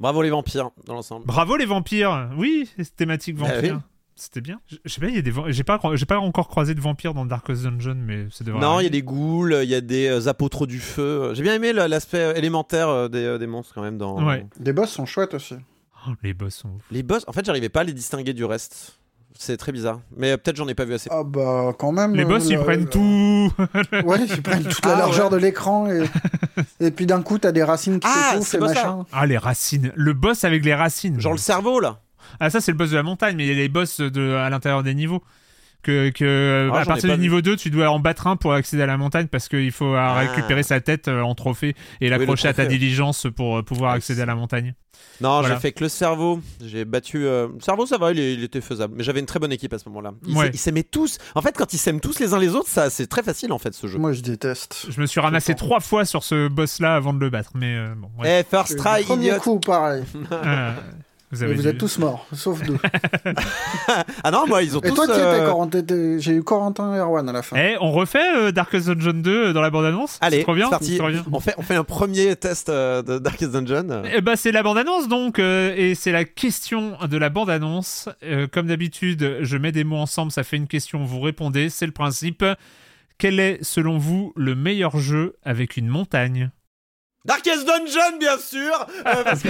bravo les vampires dans l'ensemble. Bravo les vampires Oui, thématique Ah vampire. oui. C'était bien. Je sais pas, il y a des j'ai pas j'ai pas encore croisé de vampires dans Darkest Dungeon mais c'est devrait Non, il y a des ghouls, il y a des euh, apôtres du feu. J'ai bien aimé l'aspect euh, élémentaire euh, des, euh, des monstres quand même dans. Ouais. Les boss sont chouettes aussi. Oh, les boss sont ouf. Les boss, en fait, j'arrivais pas à les distinguer du reste. C'est très bizarre. Mais euh, peut-être j'en ai pas vu assez. Ah bah quand même. Les euh, boss ils le- prennent tout. Ouais, ils prennent toute la Ah, largeur ouais. de l'écran et... et puis d'un coup t'as des racines qui Ah, s'étouffent et machin. Ah les racines, le boss avec les racines. Genre le cerveau là. Ah ça c'est le boss de la montagne, mais il y a les boss de, à l'intérieur des niveaux. Que, que Ah, à partir du vu. niveau 2, tu dois en battre un pour accéder à la montagne parce qu'il faut euh, Ah. récupérer sa tête euh, en trophée et l'accrocher à ta diligence pour euh, pouvoir Ah, accéder à la montagne. Non, Voilà. j'ai fait que le cerveau. J'ai battu. euh, Le cerveau, ça va, il, était faisable. Mais j'avais une très bonne équipe à ce moment-là. Ils Ouais. s'aimaient tous. En fait, quand ils s'aiment tous les uns les autres, ça, c'est très facile en fait ce jeu. Moi je déteste. Je me suis ramassé trois fois sur ce boss-là avant de le battre, mais euh, bon. ouais. Eh, first try, premier idiot. coup pareil. Euh, vous avez vous dû- êtes tous morts, sauf deux. Ah non, moi, ils ont Et tous. toi qui euh, étais Corentin t'étais- J'ai eu Corentin et Erwan à la fin. Eh, on refait euh, Darkest Dungeon 2 dans la bande-annonce Allez, C'est trop bien, c'est parti. c'est trop bien. On fait, on fait un premier test euh, de Darkest Dungeon. Eh ben, c'est la bande-annonce donc, euh, et c'est la question de la bande-annonce. Euh, comme d'habitude, je mets des mots ensemble, ça fait une question, vous répondez, c'est le principe. Quel est, selon vous, le meilleur jeu avec une montagne? Darkest Dungeon, bien sûr euh, parce que-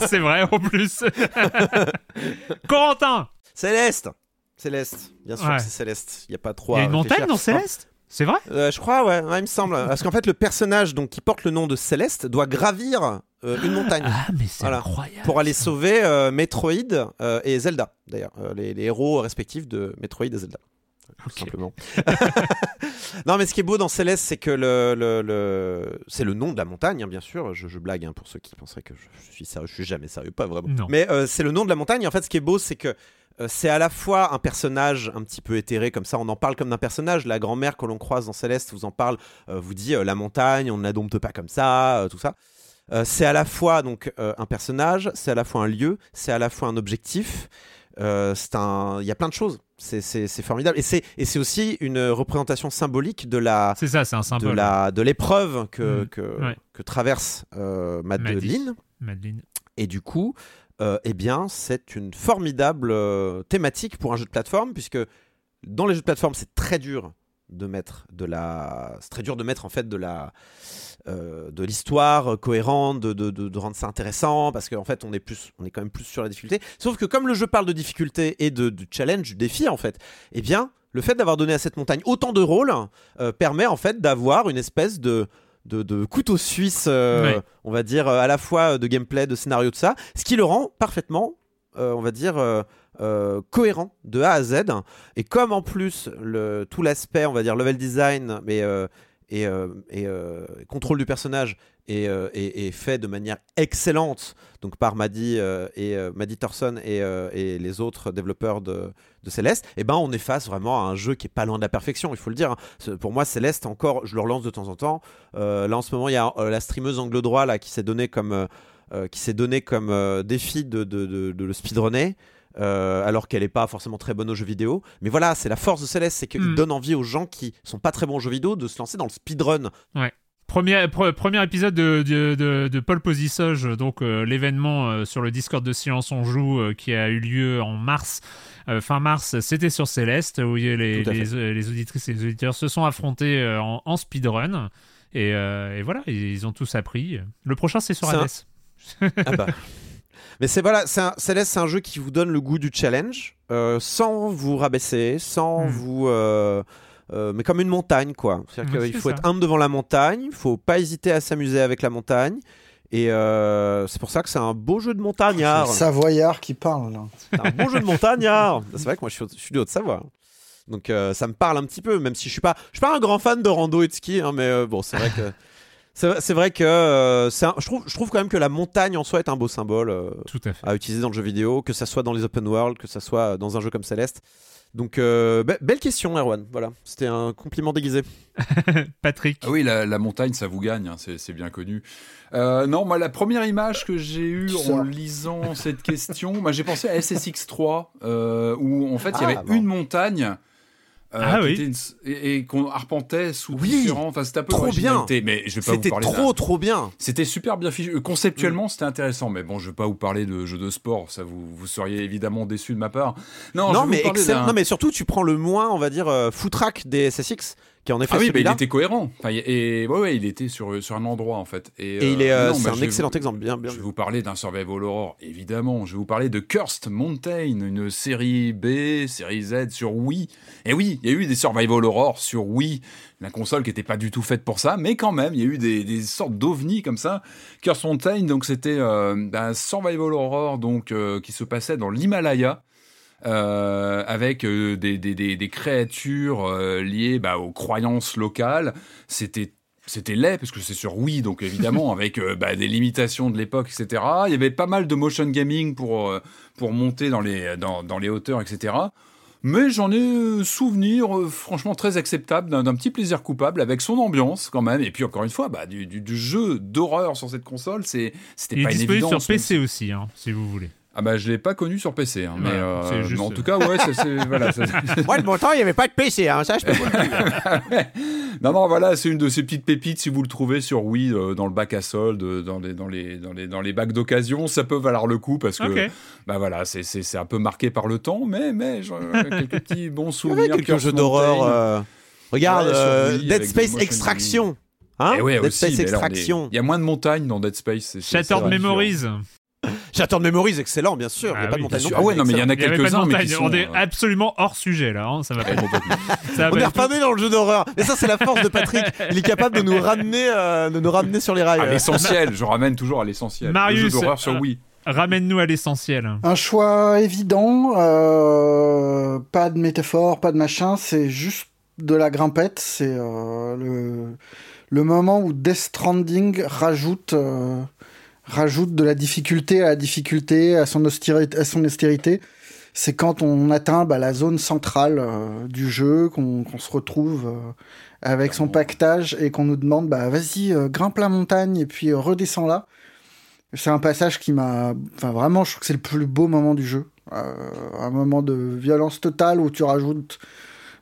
C'est vrai, en plus. Corentin Céleste Céleste, bien sûr Ouais. que c'est Céleste. Il n'y a pas trop Il y a une montagne dans Céleste? C'est vrai? Euh, je crois, ouais, ouais, il me semble. Parce qu'en fait, le personnage donc, qui porte le nom de Céleste doit gravir euh, une montagne Ah, mais c'est Voilà. incroyable. pour aller sauver euh, Metroid et Zelda, d'ailleurs, les, les héros respectifs de Metroid et Zelda. Tout Ok. simplement. non, mais ce qui est beau dans Céleste, c'est que le, le, le- c'est le nom de la montagne, hein, bien sûr. Je, je blague hein, pour ceux qui penseraient que je, je suis sérieux. Je suis jamais sérieux, pas vraiment. Non. Mais c'est le nom de la montagne. En fait, ce qui est beau, c'est que c'est à la fois un personnage un petit peu éthéré, comme ça, on en parle comme d'un personnage. La grand-mère que l'on croise dans Céleste vous en parle, euh, vous dit euh, la montagne, on ne la dompte pas comme ça, euh, tout ça. Euh, c'est à la fois donc euh, un personnage, c'est à la fois un lieu, c'est à la fois un objectif. Euh, c'est un, il y a plein de choses. C'est, formidable et c'est et c'est aussi une représentation symbolique de la C'est ça, c'est un de symbole. la de l'épreuve que Mm. que, Ouais. que traverse euh, Madeline. Maddy. Madeleine. Et du coup, euh, eh bien, c'est une formidable euh, thématique pour un jeu de plateforme, puisque dans les jeux de plateforme, c'est très dur de mettre de la, c'est très dur de mettre en fait de la, euh, de l'histoire cohérente, de, de, de- rendre ça intéressant, parce qu'en fait, on est plus, on est quand même plus sur la difficulté. Sauf que comme le jeu parle de difficulté et de, challenge, du défi, en fait, eh bien, le fait d'avoir donné à cette montagne autant de rôles permet en fait d'avoir une espèce de de, de couteau suisse, euh, on va dire, euh, à la fois de gameplay, de scénario, de ça, ce qui le rend parfaitement, euh, on va dire, euh, cohérent de A à Z. Et comme en plus le, tout l'aspect, on va dire, level design, mais euh, et, et contrôle du personnage est, fait de manière excellente donc par Maddy et Maddy Thorson et, les autres développeurs de, de Céleste, eh ben on est face vraiment à un jeu qui est pas loin de la perfection, il faut le dire. Hein. Pour moi, Céleste encore, je le relance de temps en temps. là en ce moment, il y a la streameuse angle droit là qui s'est donné comme qui s'est donné comme défi de le speedrunner. Euh, alors qu'elle n'est pas forcément très bonne aux jeux vidéo. Mais voilà, c'est la force de Céleste, c'est qu'il hmm. donne envie aux gens qui sont pas très bons aux jeux vidéo de se lancer dans le speedrun. Ouais. Premier, premier épisode de, de, de, Paul Posisoge, donc euh, l'événement euh, sur le Discord de Silence on Joue qui a eu lieu en mars, fin mars, c'était sur Céleste, où les, les, les, auditrices et les auditeurs se sont affrontés en, speedrun. Et, et, voilà, ils ont tous appris. Le prochain, c'est sur Hades. Ah bah. Mais c'est voilà, c'est un, Céleste, c'est un jeu qui vous donne le goût du challenge, euh, sans vous rabaisser, sans hmm. vous. Euh, euh, mais comme une montagne, quoi. C'est-à-dire qu'il faut être humble devant la montagne, il faut pas hésiter à s'amuser avec la montagne. Et c'est pour ça que c'est un beau jeu de montagnard. Savoyard qui parle là. un beau jeu de montagnard. C'est vrai que moi je suis, je suis du Haut-de-Savoie. Donc ça me parle un petit peu, même si je suis pas, je suis pas un grand fan de rando et de ski, hein, mais bon, c'est vrai que c'est vrai que euh, je, trouve, je trouve quand même que la montagne en soi est un beau symbole euh, à, utiliser dans le jeu vidéo, que ça soit dans les open world, que ça soit dans un jeu comme Céleste. Donc, euh, belle question, Erwan. Voilà, c'était un compliment déguisé. Patrick. Ah oui, la, montagne, ça vous gagne, hein, c'est bien connu. non, moi, la première image que j'ai eue en lisant cette question, j'ai pensé à SSX3, où en fait, il y avait ah, une montagne euh, ah oui. et, qu'on arpentait sous différents. Enfin, c'était un peu trop bien. Mais je vais pas C'était trop trop bien. C'était super bien fichu. Euh, conceptuellement, mm. c'était intéressant. Mais bon, je vais pas vous parler de jeux de sport. Ça, vous, vous seriez évidemment déçu de ma part. Non, non mais Non, mais surtout, tu prends le moins, on va dire, euh, track des SSX qui en effet ah oui, bah, il était cohérent. Enfin, et ouais, ouais, il était sur, sur un endroit en fait. Et, il est, euh, c'est un excellent exemple, bien, bien. Je vais vous parler d'un survival horror, évidemment. Je vais vous parler de Cursed Mountain, une série B, série Z sur Wii. Et oui, il y a eu des survival horror sur Wii, la console qui n'était pas du tout faite pour ça, mais quand même, il y a eu des, des sortes d'ovnis comme ça. Cursed Mountain, donc c'était euh, un survival horror donc euh, qui se passait dans l'Himalaya. Euh, avec euh, des, des, des, créatures euh, liées bah, aux croyances locales. C'était c'était laid parce que c'est sur Wii, donc évidemment avec bah, des limitations de l'époque, etc. Il y avait pas mal de motion gaming pour, pour monter dans les, dans, dans les hauteurs, etc. Mais j'en ai souvenir franchement très acceptable d'un petit plaisir coupable avec son ambiance quand même. Et puis encore une fois, bah, du, du, jeu d'horreur sur cette console, c'était pas est sur PC aussi, hein, si vous voulez. Ah bah je l'ai pas connu sur PC, hein, mais, euh, en tout cas ouais, c'est voilà. Moi de mon temps il y avait pas de PC, hein, ça je peux vous le dire. non non voilà, c'est une de ces petites pépites si vous le trouvez sur Wii euh, dans le bac à solde, dans les dans les dans les dans les bacs d'occasion, ça peut valoir le coup parce que bah voilà c'est c'est un peu marqué par le temps, mais mais quelques petits bons souvenirs. quelques jeux d'horreur. Euh, regarde Dead Space Extraction. Hein? Eh Dead Space Extraction. Il y a moins de montagnes dans Dead Space. Shattered Memories. J'attends de mémorise, excellent, bien sûr. il n'y a ah pas de montagne. Ah ouais, non, mais il y en a quelques-uns. On est euh, absolument hors sujet là. Hein, ça va ça on est reparti dans le jeu d'horreur. Et ça, c'est la force de Patrick. Il est capable de nous ramener, euh, de nous ramener sur les rails. À l'essentiel. Je ramène toujours à l'essentiel. Marius, le jeu d'horreur sur Wii. Ramène-nous à l'essentiel. Un choix évident. Euh, pas de métaphore, pas de machin. C'est juste de la grimpette. C'est le, le moment où Death Stranding rajoute rajoute de la difficulté à la difficulté, à son austérité. À son austérité. C'est quand on atteint bah, la zone centrale euh, du jeu, qu'on se retrouve euh, avec son pactage et qu'on nous demande bah, vas-y, euh, grimpe la montagne et puis redescends là. C'est un passage qui m'a. Enfin, vraiment, je trouve que c'est le plus beau moment du jeu. un moment de violence totale où tu rajoutes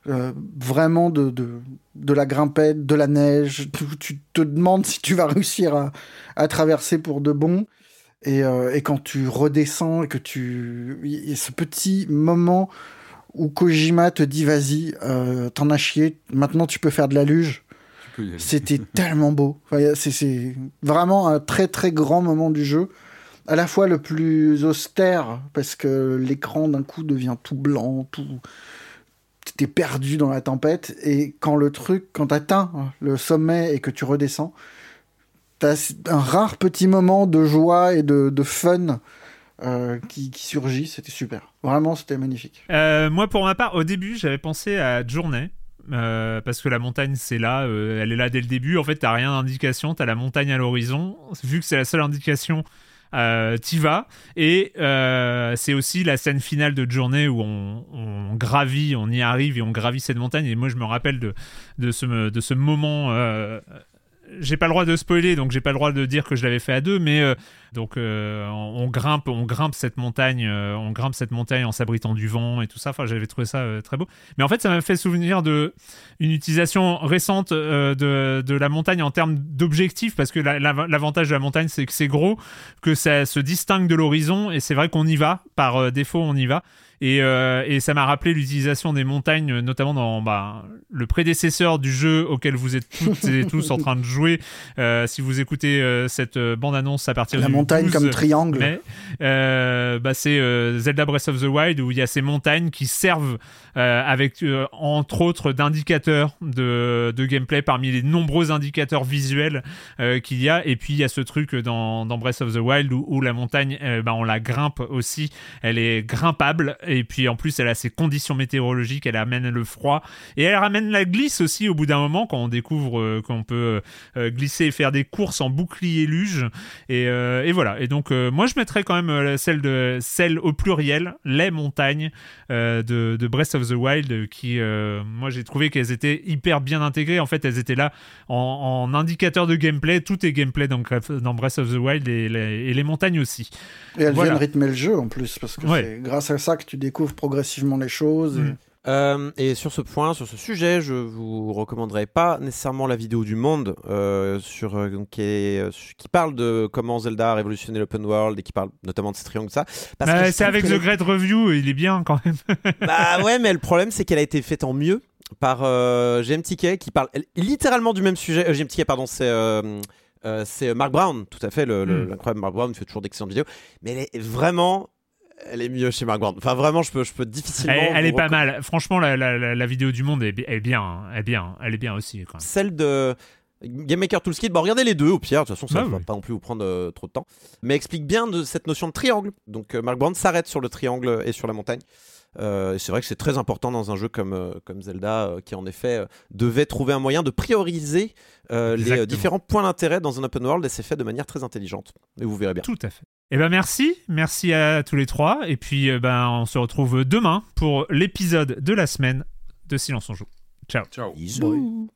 vraiment de, de, de, la grimpette, de la neige. Tu, tu, te demandes si tu vas réussir à, à traverser pour de bon. Et, euh, et, quand tu redescends et que tu... Il y a ce petit moment où Kojima te dit vas-y, euh, t'en as chié, maintenant tu peux faire de la luge. C'était tellement beau. Enfin, c'est vraiment un très très grand moment du jeu. À la fois le plus austère, parce que l'écran d'un coup devient tout blanc, tout... T'es perdu dans la tempête. Et quand le truc, quand t'atteins le sommet et que tu redescends, t'as un rare petit moment de joie et de, fun euh, qui, surgit. C'était super. Vraiment, c'était magnifique. Euh, moi, pour ma part, au début, j'avais pensé à Journée. euh, parce que la montagne c'est là, elle est là dès le début. En fait, t'as rien d'indication, t'as la montagne à l'horizon. Vu que c'est la seule indication, euh, t'y vas. Et euh, c'est aussi la scène finale de journée où on, on, gravit, on y arrive et on gravit cette montagne. Et moi, je me rappelle de, de, ce, de ce moment. J'ai pas le droit de spoiler, donc j'ai pas le droit de dire que je l'avais fait à deux, mais euh, donc euh, on, grimpe, on grimpe cette montagne, euh, on grimpe cette montagne en s'abritant du vent et tout ça. Enfin, j'avais trouvé ça très beau. Mais en fait, ça m'a fait souvenir de une utilisation récente de, de, la montagne en termes d'objectifs, parce que l'avantage de la montagne, c'est que c'est gros, que ça se distingue de l'horizon, et c'est vrai qu'on y va par défaut, on y va. Et, euh, et ça m'a rappelé l'utilisation des montagnes, notamment dans bah, le prédécesseur du jeu auquel vous êtes toutes et tous en train de jouer. Euh, si vous écoutez euh, cette bande-annonce à partir la du montagne comme triangle, mais, bah, c'est Zelda Breath of the Wild où il y a ces montagnes qui servent avec entre autres d'indicateurs de, de, gameplay parmi les nombreux indicateurs visuels qu'il y a. Et puis il y a ce truc dans, dans Breath of the Wild où, où la montagne, bah, on la grimpe aussi, elle est grimpable et puis en plus elle a ses conditions météorologiques, elle amène le froid et elle ramène la glisse aussi au bout d'un moment quand on découvre euh, qu'on peut euh, glisser et faire des courses en bouclier luge et, euh, et voilà. Et donc moi je mettrais quand même celle de celle au pluriel, les montagnes de, de, Breath of the Wild qui moi j'ai trouvé qu'elles étaient hyper bien intégrées. En fait elles étaient là en, indicateur de gameplay. Tout est gameplay dans, dans Breath of the Wild et, et les montagnes aussi. Et elles viennent rythmer le jeu en plus parce que c'est grâce à ça que tu découvre progressivement les choses. Mm. Euh, et sur ce point, sur ce sujet, je vous recommanderais pas nécessairement la vidéo du Monde euh, sur, euh, qui, qui, parle de comment Zelda a révolutionné l'open world et qui parle notamment de ces triangles, ça. c'est avec The Great Review, il est bien quand même. bah ouais, mais le problème c'est qu'elle a été faite en mieux par GMTK qui parle littéralement du même sujet. GMTK, pardon, c'est. c'est Mark Brown, tout à fait, mm. l'incroyable Mark Brown, fait toujours d'excellentes vidéos, mais elle est vraiment elle est mieux chez Mark Enfin, vraiment, je peux, je peux difficilement. Elle, est pas mal. Franchement, la, la, vidéo du monde est, est bien. Hein. Elle est bien. Elle est bien aussi. Quand même. Celle de. Game Maker Toolkit, bon, regardez les deux au pire, de toute façon ça ne bah va pas non plus vous prendre euh, trop de temps, mais explique bien de cette notion de triangle. Donc euh, Mark Brown s'arrête sur le triangle et sur la montagne. Euh, c'est vrai que c'est très important dans un jeu comme, comme Zelda, qui en effet devait trouver un moyen de prioriser les différents points d'intérêt dans un open world et c'est fait de manière très intelligente. Et vous verrez bien. Tout à fait. Eh ben merci, merci à tous les trois. Et puis euh, ben on se retrouve demain pour l'épisode de la semaine de Silence on joue. Ciao. Ciao. Bisous.